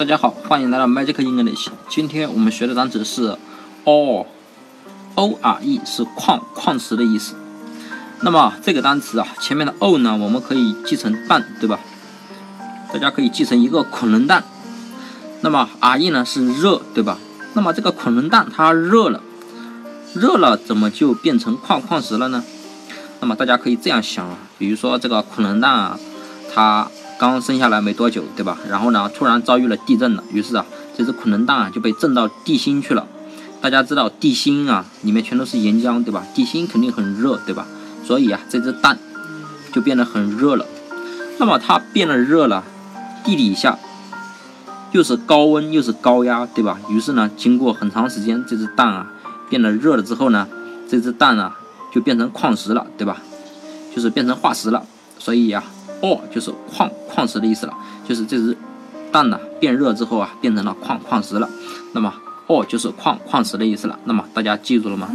大家好，欢迎来到 Magic English。今天我们学的单词是 ore，o r e 是矿矿石的意思。那么这个单词啊，前面的 o 呢，我们可以记成蛋，对吧？大家可以记成一个恐龙蛋。那么 r e 呢是热，对吧？那么这个恐龙蛋它热了，热了怎么就变成矿矿石了呢？那么大家可以这样想啊，比如说这个恐龙蛋啊，它刚生下来没多久，对吧？然后呢，突然遭遇了地震了，于是啊，这只恐龙蛋啊就被震到地心去了。大家知道地心啊，里面全都是岩浆，对吧？地心肯定很热，对吧？所以啊，这只蛋就变得很热了。那么它变得热了，地底下又是高温又是高压，对吧？于是呢，经过很长时间，这只蛋啊变得热了之后呢，这只蛋啊就变成矿石了，对吧？就是变成化石了。所以呀。Ore 就是矿矿石的意思了，就是这只蛋呢变热之后啊变成了矿矿石了，那么 ore 就是矿矿石的意思了，那么大家记住了吗？